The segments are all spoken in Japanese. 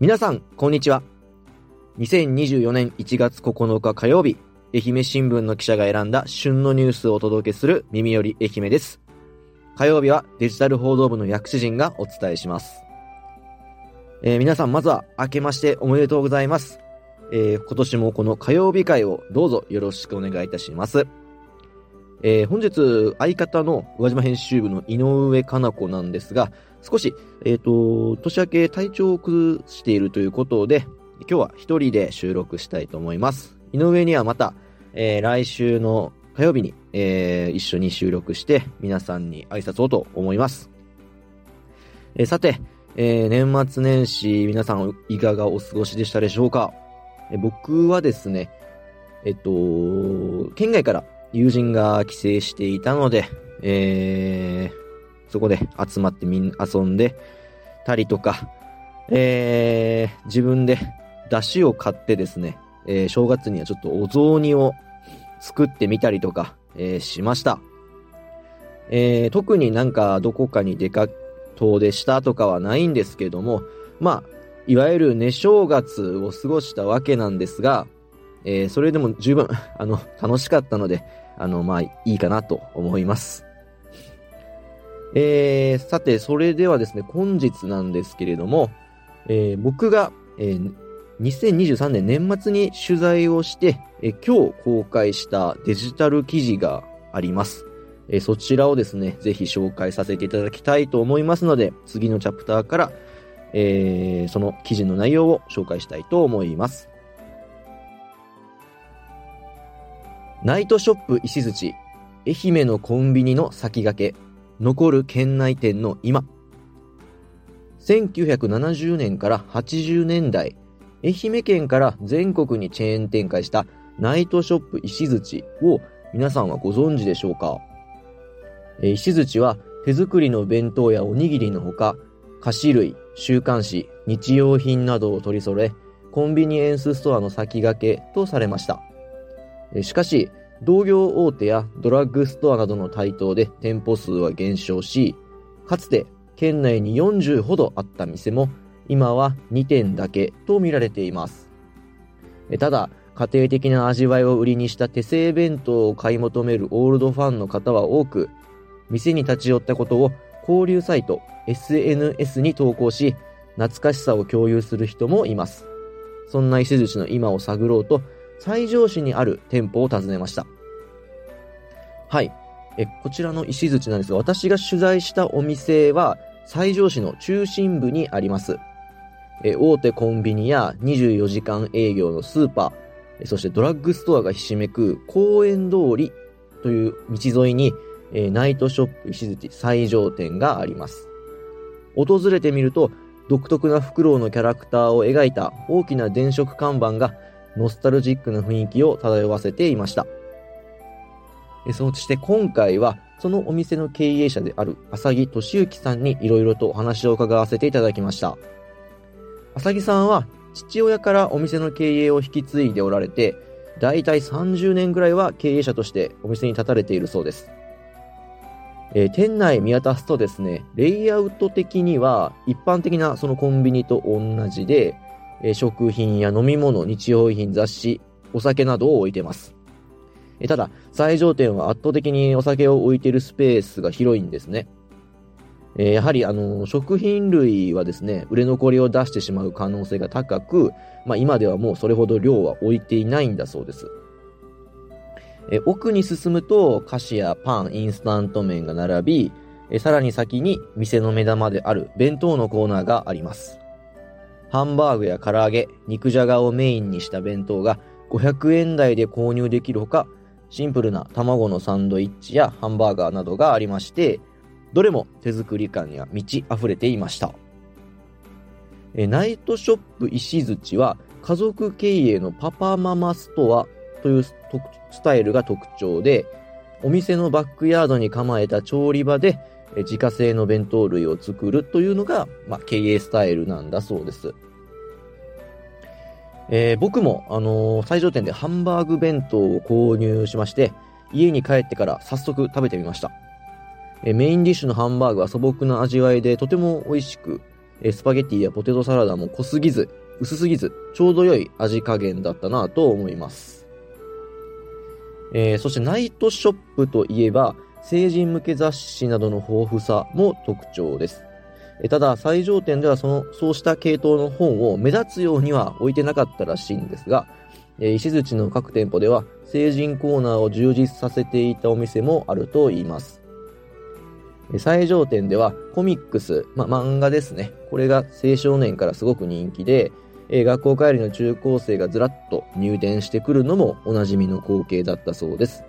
皆さん、こんにちは。2024年1月9日火曜日、愛媛新聞の記者が選んだ旬のニュースをお届けする耳より愛媛です。火曜日はデジタル報道部の薬師陣がお伝えします。えー、皆さん、まずは明けましておめでとうございます。えー、今年もこの火曜日会をどうぞよろしくお願いいたします。えー、本日、相方の宇和島編集部の井上かな子なんですが、少し、えっ、ー、と、年明け体調を崩しているということで、今日は一人で収録したいと思います。井上にはまた、えー、来週の火曜日に、えー、一緒に収録して皆さんに挨拶をと思います。えー、さて、えー、年末年始皆さんいかがお過ごしでしたでしょうか、えー、僕はですね、えっと、県外から友人が帰省していたので、えー、そこで集まってみんな遊んでたりとか、えー、自分で出汁を買ってですね、えー、正月にはちょっとお雑煮を作ってみたりとか、えー、しました。えー、特になんかどこかに出か、遠出したとかはないんですけども、まあ、いわゆる寝正月を過ごしたわけなんですが、えー、それでも十分、あの、楽しかったので、あの、まあ、いいかなと思います。えー、さて、それではですね、本日なんですけれども、えー、僕が、えー、2023年年末に取材をして、え今日公開したデジタル記事があります。えそちらをですね、ぜひ紹介させていただきたいと思いますので、次のチャプターから、えー、その記事の内容を紹介したいと思います。ナイトショップ石槌、愛媛のコンビニの先駆け、残る県内店の今。1970年から80年代、愛媛県から全国にチェーン展開したナイトショップ石槌を皆さんはご存知でしょうか？石槌は手作りの弁当やおにぎりのほか、菓子類、週刊誌、日用品などを取り揃え、コンビニエンスストアの先駆けとされました。しかし、同業大手やドラッグストアなどの台頭で店舗数は減少し、かつて県内に40ほどあった店も今は2店だけと見られています。ただ、家庭的な味わいを売りにした手製弁当を買い求めるオールドファンの方は多く、店に立ち寄ったことを交流サイト SNS に投稿し、懐かしさを共有する人もいます。そんな石槌の今を探ろうと、西条市にある店舗を訪ねました。はい。え、こちらの石槌なんですが、私が取材したお店は、西条市の中心部にあります。え、大手コンビニや24時間営業のスーパー、そしてドラッグストアがひしめく公園通りという道沿いに、えナイトショップ石槌西条店があります。訪れてみると、独特なフクロウのキャラクターを描いた大きな電飾看板がノスタルジックな雰囲気を漂わせていました。そして今回は、そのお店の経営者である浅木俊之さんにいろいろとお話を伺わせていただきました。浅木さんは父親からお店の経営を引き継いでおられて、だいたい30年ぐらいは経営者としてお店に立たれているそうです。えー、店内見渡すとですね、レイアウト的には一般的なそのコンビニと同じで、え、食品や飲み物、日用品、雑誌、お酒などを置いてます。え、ただ、最上店は圧倒的にお酒を置いてるスペースが広いんですね。えやはり、あの、食品類はですね、売れ残りを出してしまう可能性が高く、まあ今ではもうそれほど量は置いていないんだそうです。え奥に進むと菓子やパン、インスタント麺が並び、えさらに先に店の目玉である弁当のコーナーがあります。ハンバーグや唐揚げ、肉じゃがをメインにした弁当が500円台で購入できるほか、シンプルな卵のサンドイッチやハンバーガーなどがありまして、どれも手作り感や満ち溢れていました。えナイトショップ石槌は家族経営のパパママストアというスタイルが特徴で、お店のバックヤードに構えた調理場で自家製の弁当類を作るというのが、まあ、経営スタイルなんだそうです。えー、僕も、あのー、最上店でハンバーグ弁当を購入しまして、家に帰ってから早速食べてみました。えー、メインディッシュのハンバーグは素朴な味わいでとても美味しく、えスパゲティやポテトサラダも濃すぎず、薄すぎず、ちょうど良い味加減だったなと思います。え、そしてナイトショップといえば、成人向け雑誌などの豊富さも特徴です。ただ、最上店ではその、そうした系統の本を目立つようには置いてなかったらしいんですが、え石槌の各店舗では成人コーナーを充実させていたお店もあると言います。最上店ではコミックス、ま漫画ですね。これが青少年からすごく人気で、学校帰りの中高生がずらっと入店してくるのもおなじみの光景だったそうです。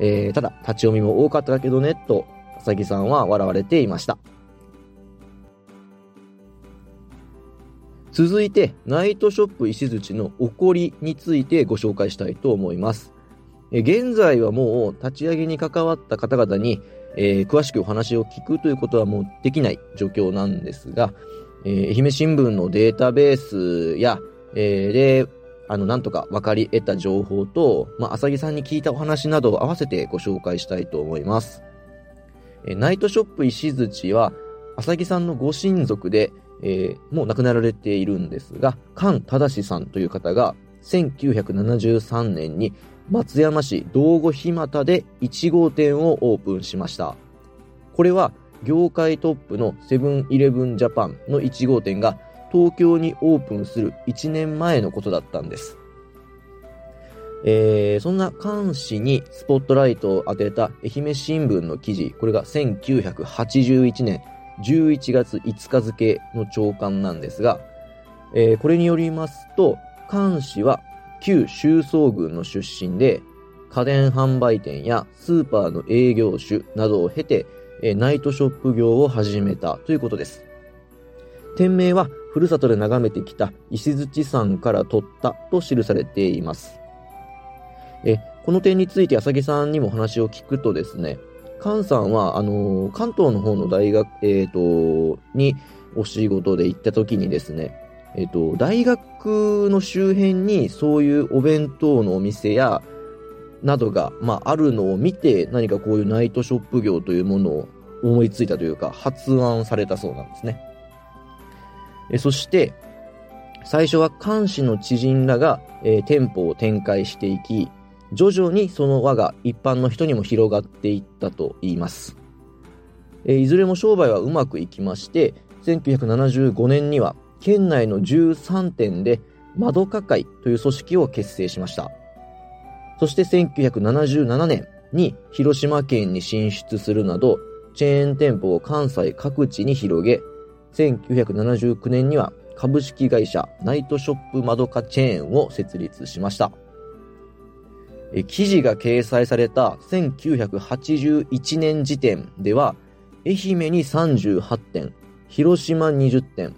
えー、ただ、立ち読みも多かったけどね、と、浅木さんは笑われていました。続いて、ナイトショップ石槌の起こりについてご紹介したいと思います。現在はもう立ち上げに関わった方々に、えー、詳しくお話を聞くということはもうできない状況なんですが、えー、愛媛新聞のデータベースや、えー、で、あの、なんとか分かり得た情報と、まあ、浅木さんに聞いたお話などを合わせてご紹介したいと思います。え、ナイトショップ石槌は、浅木さんのご親族で、えー、もう亡くなられているんですが、菅忠さんという方が、1973年に松山市道後干俣で1号店をオープンしました。これは業界トップのセブンイレブンジャパンの1号店が東京にオープンする1年前のことだったんです。えー、そんな監視にスポットライトを当てた愛媛新聞の記事、これが1981年11月5日付の朝刊なんですが、えー、これによりますと、監視は旧収総軍の出身で、家電販売店やスーパーの営業種などを経て、えナイトショップ業を始めたということです。店名は、ふるさとで眺めてきた石槌山から取ったと記されています。えこの点について浅木さんにも話を聞くとですね、菅さんは、あのー、関東の方の大学、えっ、ー、と、にお仕事で行った時にですね、えっ、と、大学の周辺にそういうお弁当のお店や、などが、まあ、あるのを見て、何かこういうナイトショップ業というものを思いついたというか、発案されたそうなんですね。えそして、最初は監視の知人らが、えー、店舗を展開していき、徐々にその輪が一般の人にも広がっていったと言います。え、いずれも商売はうまくいきまして、1975年には県内の13店で窓か会という組織を結成しました。そして1977年に広島県に進出するなど、チェーン店舗を関西各地に広げ、1979年には株式会社ナイトショップ窓かチェーンを設立しました。記事が掲載された1981年時点では、愛媛に38店、広島20店、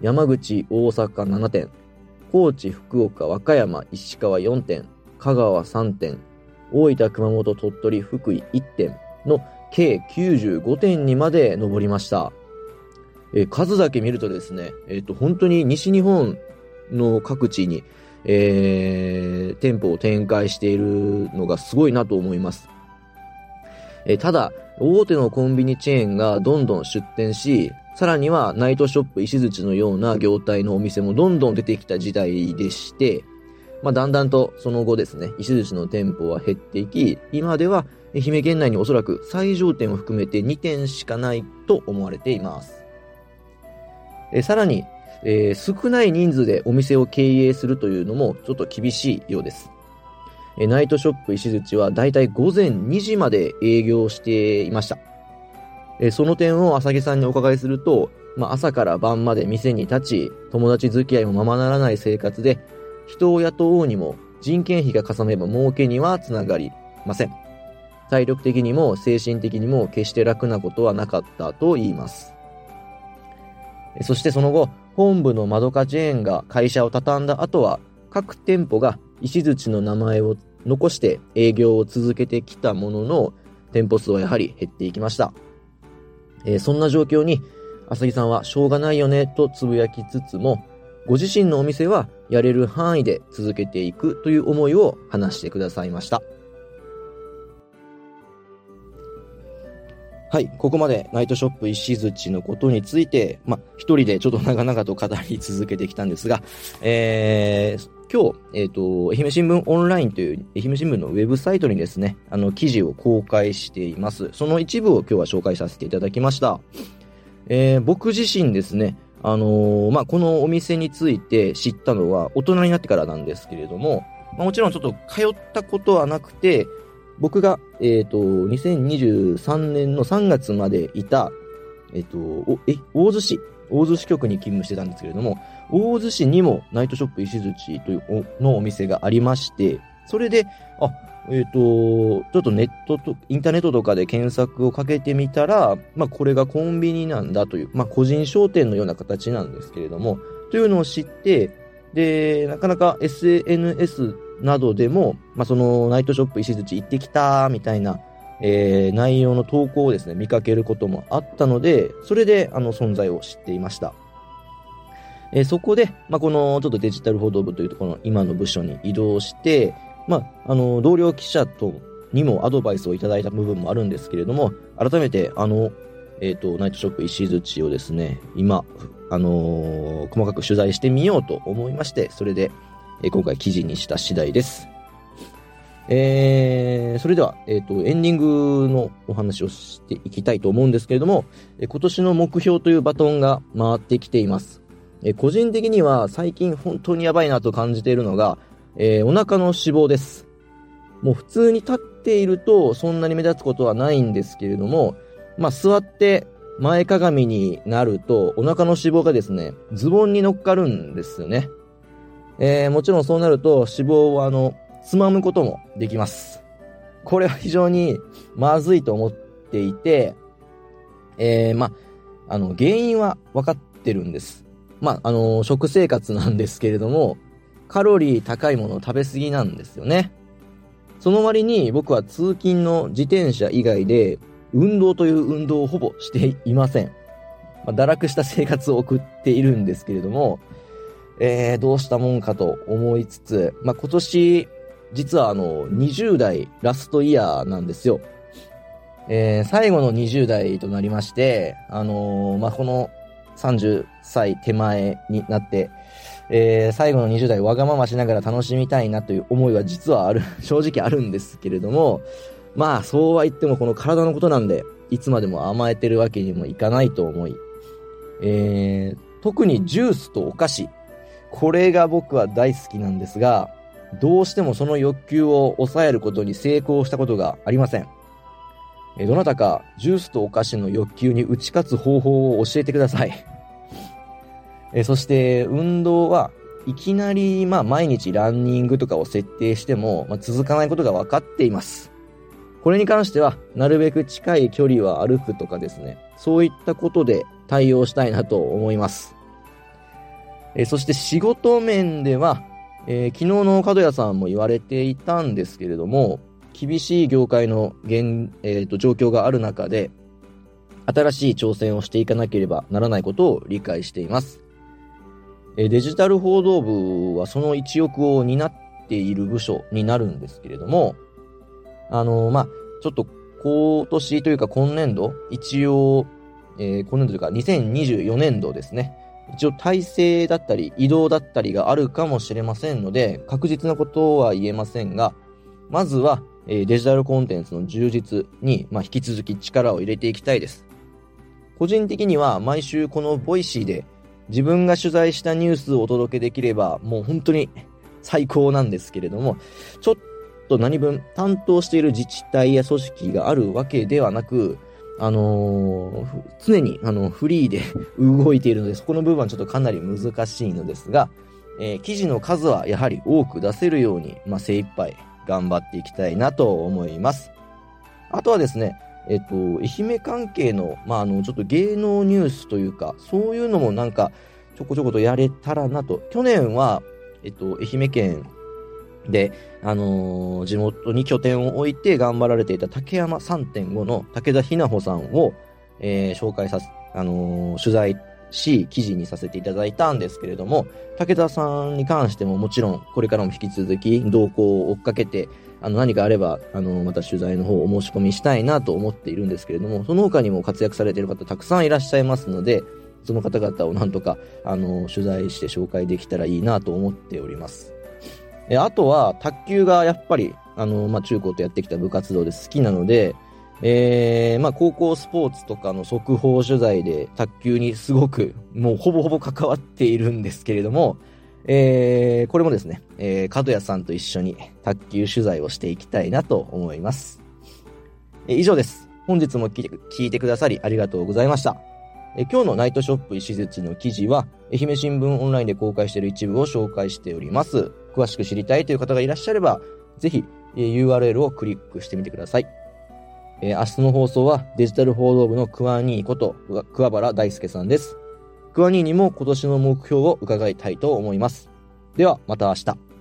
山口、大阪7店、高知、福岡、和歌山、石川4店、香川3店、大分、熊本、鳥取、福井1店の計95店にまで上りました。え数だけ見るとですね、えっ、と、本当に西日本の各地に、えー、店舗を展開しているのがすごいなと思います。えー、ただ、大手のコンビニチェーンがどんどん出店し、さらにはナイトショップ石槌のような業態のお店もどんどん出てきた時代でして、まあ、だんだんとその後ですね、石槌の店舗は減っていき、今では愛媛県内におそらく最上店を含めて2店しかないと思われています。えさらに、えー、少ない人数でお店を経営するというのもちょっと厳しいようです。えナイトショップ石槌はだいたい午前2時まで営業していました。えその点を浅木さんにお伺いすると、まあ、朝から晩まで店に立ち、友達付き合いもままならない生活で、人を雇おうにも人件費がかさめば儲けにはつながりません。体力的にも精神的にも決して楽なことはなかったと言います。そしてその後、本部の窓かチェーンが会社を畳んだ後は、各店舗が石槌の名前を残して営業を続けてきたものの、店舗数はやはり減っていきました。えー、そんな状況に、浅木さんはしょうがないよねとつぶやきつつも、ご自身のお店はやれる範囲で続けていくという思いを話してくださいました。はい、ここまでナイトショップ石槌のことについて、まあ、一人でちょっと長々と語り続けてきたんですが、えー、今日、えっ、ー、と、愛媛新聞オンラインという愛媛新聞のウェブサイトにですね、あの、記事を公開しています。その一部を今日は紹介させていただきました。えー、僕自身ですね、あのー、まあ、このお店について知ったのは大人になってからなんですけれども、まあ、もちろんちょっと通ったことはなくて、僕が、えっ、ー、と、2023年の3月までいた、えっ、ー、と、え、大洲市、大洲市局に勤務してたんですけれども、大洲市にもナイトショップ石槌というのお店がありまして、それで、あ、えっ、ー、と、ちょっとネットと、インターネットとかで検索をかけてみたら、まあこれがコンビニなんだという、まあ個人商店のような形なんですけれども、というのを知って、で、なかなか SNS などでも、まあ、そのナイトショップ石槌行ってきたみたいな、えー、内容の投稿をですね、見かけることもあったので、それであの存在を知っていました。えー、そこで、まあ、このちょっとデジタル報道部というところの今の部署に移動して、まあ、あの、同僚記者とにもアドバイスをいただいた部分もあるんですけれども、改めて、あの、えっ、ー、と、ナイトショップ石槌をですね、今、あのー、細かく取材してみようと思いまして、それで、え今回記事にした次第です。えー、それでは、えっ、ー、と、エンディングのお話をしていきたいと思うんですけれども、え今年の目標というバトンが回ってきています。え個人的には最近本当にやばいなと感じているのが、えー、お腹の脂肪です。もう普通に立っているとそんなに目立つことはないんですけれども、まあ座って前かがみになるとお腹の脂肪がですね、ズボンに乗っかるんですよね。えー、もちろんそうなると脂肪をあの、つまむこともできます。これは非常にまずいと思っていて、えー、ま、あの、原因は分かってるんです。まあ、あの、食生活なんですけれども、カロリー高いものを食べ過ぎなんですよね。その割に僕は通勤の自転車以外で、運動という運動をほぼしていません。まあ、堕落した生活を送っているんですけれども、えー、どうしたもんかと思いつつ、まあ、今年、実はあの、20代ラストイヤーなんですよ。えー、最後の20代となりまして、あのー、まあ、この30歳手前になって、えー、最後の20代わがまましながら楽しみたいなという思いは実はある、正直あるんですけれども、まあ、そうは言ってもこの体のことなんで、いつまでも甘えてるわけにもいかないと思い、えー、特にジュースとお菓子、これが僕は大好きなんですが、どうしてもその欲求を抑えることに成功したことがありません。えどなたかジュースとお菓子の欲求に打ち勝つ方法を教えてください。えそして運動はいきなりまあ毎日ランニングとかを設定しても、まあ、続かないことが分かっています。これに関してはなるべく近い距離は歩くとかですね、そういったことで対応したいなと思います。えー、そして仕事面では、えー、昨日の角谷さんも言われていたんですけれども、厳しい業界の現、えーと、状況がある中で、新しい挑戦をしていかなければならないことを理解しています。えー、デジタル報道部はその一翼を担っている部署になるんですけれども、あのー、まあ、ちょっと今年というか今年度、一応、えー、今年度というか2024年度ですね。一応体制だったり移動だったりがあるかもしれませんので、確実なことは言えませんが、まずは、えデジタルコンテンツの充実に、ま、引き続き力を入れていきたいです。個人的には毎週この Voicy で自分が取材したニュースをお届けできればもう本当に最高なんですけれども、ちょっと何分担当している自治体や組織があるわけではなく、あのー、常にあのフリーで動いているので、そこの部分はちょっとかなり難しいのですが、えー、記事の数はやはり多く出せるように、まあ、精一杯頑張っていきたいなと思います。あとはですね、えっと、愛媛関係の、まあ、あの、ちょっと芸能ニュースというか、そういうのもなんか、ちょこちょことやれたらなと。去年は、えっと、愛媛県で、あのー、地元に拠点を置いて頑張られていた竹山3.5の武田ひなほさんを、えー、紹介させ、あのー、取材し記事にさせていただいたんですけれども、武田さんに関してももちろんこれからも引き続き動向を追っかけて、あの何かあれば、あの、また取材の方をお申し込みしたいなと思っているんですけれども、その他にも活躍されている方たくさんいらっしゃいますので、その方々をなんとか、あの、取材して紹介できたらいいなと思っております。えあとは、卓球がやっぱり、あの、まあ、中高とやってきた部活動で好きなので、えー、まあ、高校スポーツとかの速報取材で卓球にすごく、もうほぼほぼ関わっているんですけれども、えー、これもですね、えー、角谷さんと一緒に卓球取材をしていきたいなと思います。えー、以上です。本日も聞いてくださりありがとうございました。え今日のナイトショップ石槌の記事は、愛媛新聞オンラインで公開している一部を紹介しております。詳しく知りたいという方がいらっしゃれば、ぜひ、URL をクリックしてみてください。え明日の放送はデジタル報道部のクワニーこと桑原大輔さんです。クワニーにも今年の目標を伺いたいと思います。では、また明日。